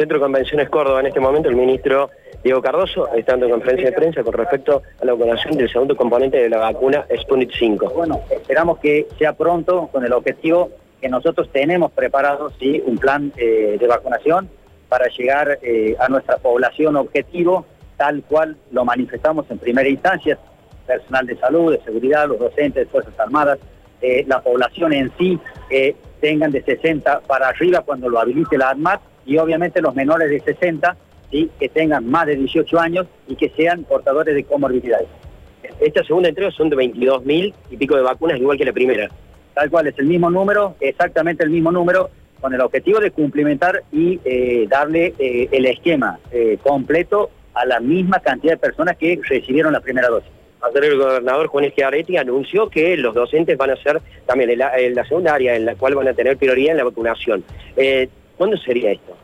Centro de Convenciones Córdoba en este momento, el ministro Diego Cardoso, estando en conferencia de prensa con respecto a la vacunación del segundo componente de la vacuna Sputnik 5. Bueno, esperamos que sea pronto con el objetivo que nosotros tenemos preparado ¿sí? un plan eh, de vacunación para llegar eh, a nuestra población objetivo, tal cual lo manifestamos en primera instancia, personal de salud, de seguridad, los docentes Fuerzas Armadas, eh, la población en sí, tengan de 60 para arriba cuando lo habilite la ADMAT y obviamente los menores de 60 ¿sí? que tengan más de 18 años y que sean portadores de comorbilidades. Esta segunda entrega son de 22.000 y pico de vacunas, igual que la primera. Tal cual, es el mismo número, exactamente el mismo número, con el objetivo de cumplimentar y eh, darle eh, el esquema eh, completo a la misma cantidad de personas que recibieron la primera dosis. Ayer el gobernador Juan Schiaretti anunció que los docentes van a ser también la, la segunda área en la cual van a tener prioridad en la vacunación. ¿Cuándo sería esto?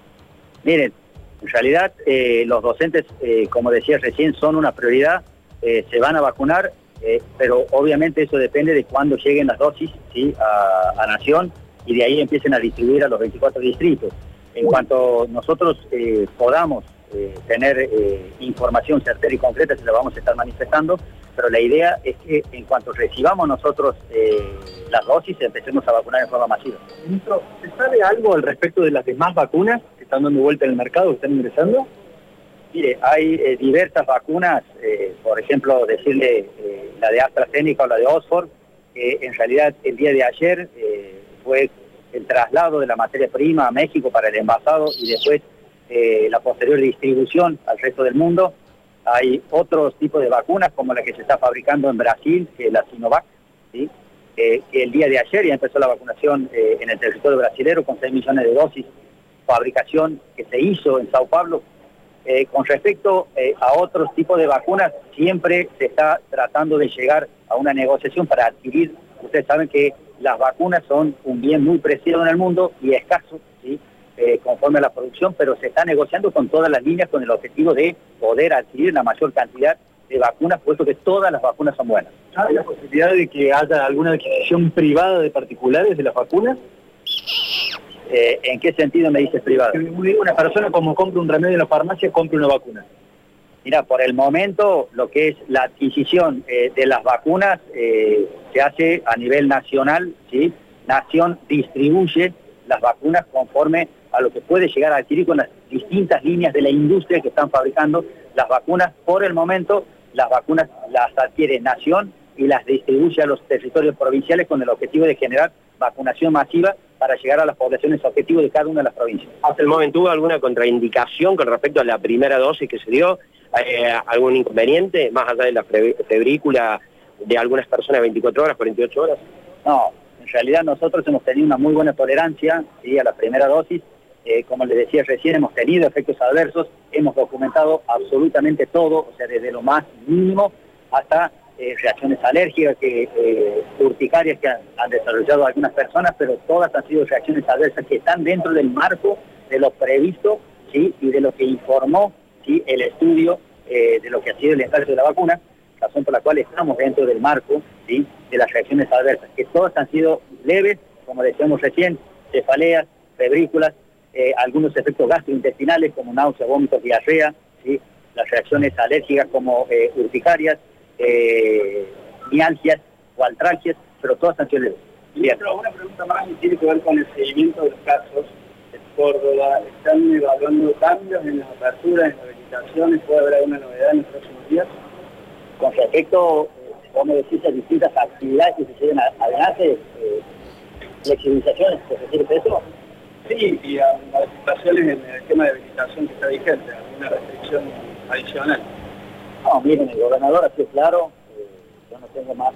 Miren, en realidad los docentes, como decía recién, son una prioridad, se van a vacunar, pero obviamente eso depende de cuándo lleguen las dosis a, a Nación y de ahí empiecen a distribuir a los 24 distritos. En cuanto nosotros eh, podamos eh, tener eh, información certera y concreta, se la vamos a estar manifestando, pero la idea es que en cuanto recibamos nosotros las dosis, empecemos a vacunar en forma masiva. Ministro, ¿se sabe algo al respecto de las demás vacunas que están dando vuelta en el mercado, que están ingresando? Mire, hay diversas vacunas, por ejemplo, decirle la de AstraZeneca o la de Oxford, que en realidad el día de ayer fue el traslado de la materia prima a México para el envasado y después eh, la posterior distribución al resto del mundo. Hay otros tipos de vacunas como la que se está fabricando en Brasil, que es la Sinovac, ¿sí? que el día de ayer ya empezó la vacunación eh, en el territorio brasilero con 6 millones de dosis, fabricación que se hizo en Sao Paulo. Eh, con respecto a otros tipos de vacunas, siempre se está tratando de llegar a una negociación para adquirir, ustedes saben que las vacunas son un bien muy preciado en el mundo y escaso. Eh, conforme a la producción, pero se está negociando con todas las líneas con el objetivo de poder adquirir la mayor cantidad de vacunas, puesto que todas las vacunas son buenas. ¿Hay la posibilidad de que haya alguna adquisición privada de particulares de las vacunas? Eh, ¿En qué sentido me dices privada? Una persona como compra un remedio en la farmacia, compra una vacuna. Mira, por el momento lo que es la adquisición eh, de las vacunas eh, se hace a nivel nacional, ¿sí? Nación distribuye las vacunas conforme a lo que puede llegar a adquirir con las distintas líneas de la industria que están fabricando las vacunas. Por el momento, las vacunas las adquiere Nación y las distribuye a los territorios provinciales con el objetivo de generar vacunación masiva para llegar a las poblaciones objetivos de cada una de las provincias. ¿Hasta el momento hubo alguna contraindicación con respecto a la primera dosis que se dio? Eh, algún inconveniente, más allá de la febrícula de algunas personas 24 horas, 48 horas? No, en realidad nosotros hemos tenido una muy buena tolerancia a la primera dosis. Eh, como les decía recién, hemos tenido efectos adversos, hemos documentado absolutamente todo, o sea, desde lo más mínimo hasta eh, reacciones alérgicas, que, urticarias que han, desarrollado algunas personas, pero todas han sido reacciones adversas que están dentro del marco de lo previsto ¿sí? y de lo que informó el estudio eh, de lo que ha sido el ensayo de la vacuna, razón por la cual estamos dentro del marco ¿sí? de las reacciones adversas, que todas han sido leves, como decíamos recién, cefaleas, febrículas, eh, algunos efectos gastrointestinales como náusea, vómitos, diarrea, ¿sí? las reacciones alérgicas como eh, urticarias, mialgias o altralgias, pero todas sido leves. una pregunta más y tiene que ver con el seguimiento de los casos en Córdoba. ¿Están evaluando cambios en las aperturas, en ¿Puede haber alguna novedad en los próximos días? Con respecto, como decís, a distintas actividades que se lleven adelante, eh, flexibilizaciones, ¿se refiere eso? Sí, y a modificaciones en el esquema de habilitación que está vigente, alguna restricción adicional. No, miren, el gobernador ha sido claro, eh, yo no tengo más,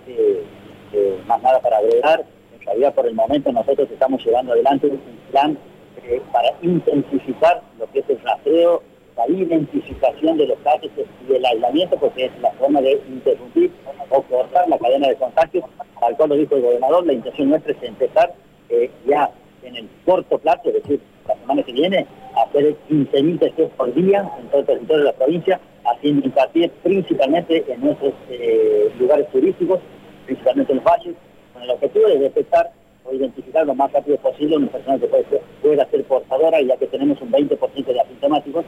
más nada para agregar, en realidad por el momento nosotros estamos llevando adelante un plan eh, para intensificar lo que es el rastreo la identificación de los casos y el aislamiento, porque es la forma de interrumpir o cortar la cadena de contagios, al cual lo dijo el gobernador, la intención nuestra es empezar eh, ya en el corto plazo, es decir, la semana que viene, hacer 15.000 testeos por día en todo el territorio de la provincia, haciendo hincapié principalmente en nuestros eh, lugares turísticos, principalmente en los valles, con el objetivo de detectar o identificar lo más rápido posible una persona que puede, pueda ser portadora, ya que tenemos un 20% de aplicación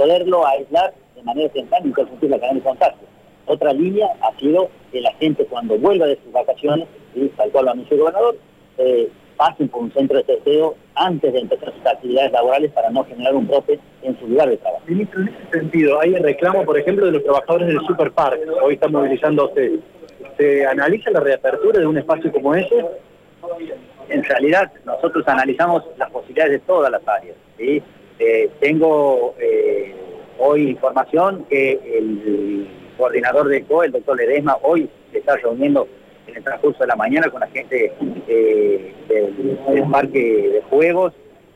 poderlo aislar de manera temprana y interrumpir la cadena de contacto. Otra línea ha sido que la gente cuando vuelva de sus vacaciones, y tal cual lo anunció el gobernador, eh, pasen por un centro de testeo antes de empezar sus actividades laborales para no generar un brote en su lugar de trabajo. Ministro, en ese sentido, hay reclamo, por ejemplo, de los trabajadores del Superpark, hoy están ustedes. ¿Se analiza la reapertura de un espacio como ese? En realidad, nosotros analizamos las posibilidades de todas las áreas. ¿sí? Eh, tengo eh, hoy información que el coordinador de COE, el doctor Ledesma, hoy se está reuniendo en el transcurso de la mañana con la gente eh, del, parque de juegos,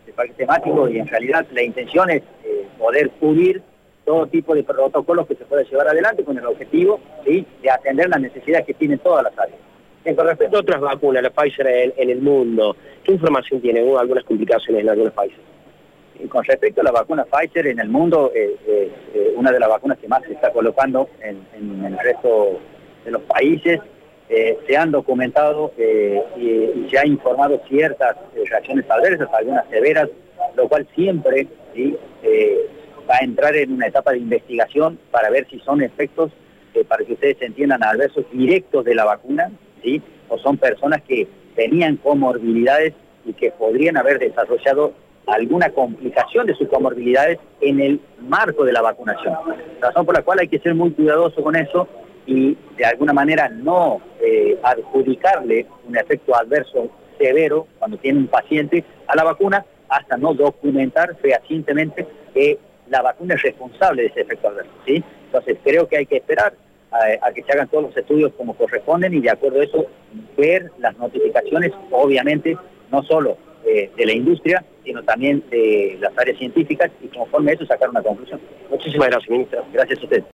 del parque temático, y en realidad la intención es eh, poder cubrir todo tipo de protocolos que se pueda llevar adelante con el objetivo de atender las necesidades que tienen todas las áreas. En con respecto a otras vacunas, la Pfizer en, el mundo, ¿qué información tiene? ¿Hubo algunas complicaciones en algunos países? Y con respecto a la vacuna Pfizer en el mundo, eh, una de las vacunas que más se está colocando en, en el resto de los países. Eh, se han documentado eh, y, se ha informado ciertas eh, reacciones adversas, algunas severas, lo cual siempre va a entrar en una etapa de investigación para ver si son efectos, para que ustedes entiendan, adversos directos de la vacuna, ¿sí? o son personas que tenían comorbilidades y que podrían haber desarrollado alguna complicación de sus comorbilidades en el marco de la vacunación. Razón por la cual hay que ser muy cuidadoso con eso y de alguna manera no eh, adjudicarle un efecto adverso severo cuando tiene un paciente a la vacuna hasta no documentar fehacientemente que la vacuna es responsable de ese efecto adverso. ¿sí? Entonces creo que hay que esperar a, que se hagan todos los estudios como corresponden y de acuerdo a eso ver las notificaciones, obviamente, no solo eh, de la industria, sino también de las áreas científicas y conforme a eso sacar una conclusión. Muchísimas gracias, ministra. Gracias a usted.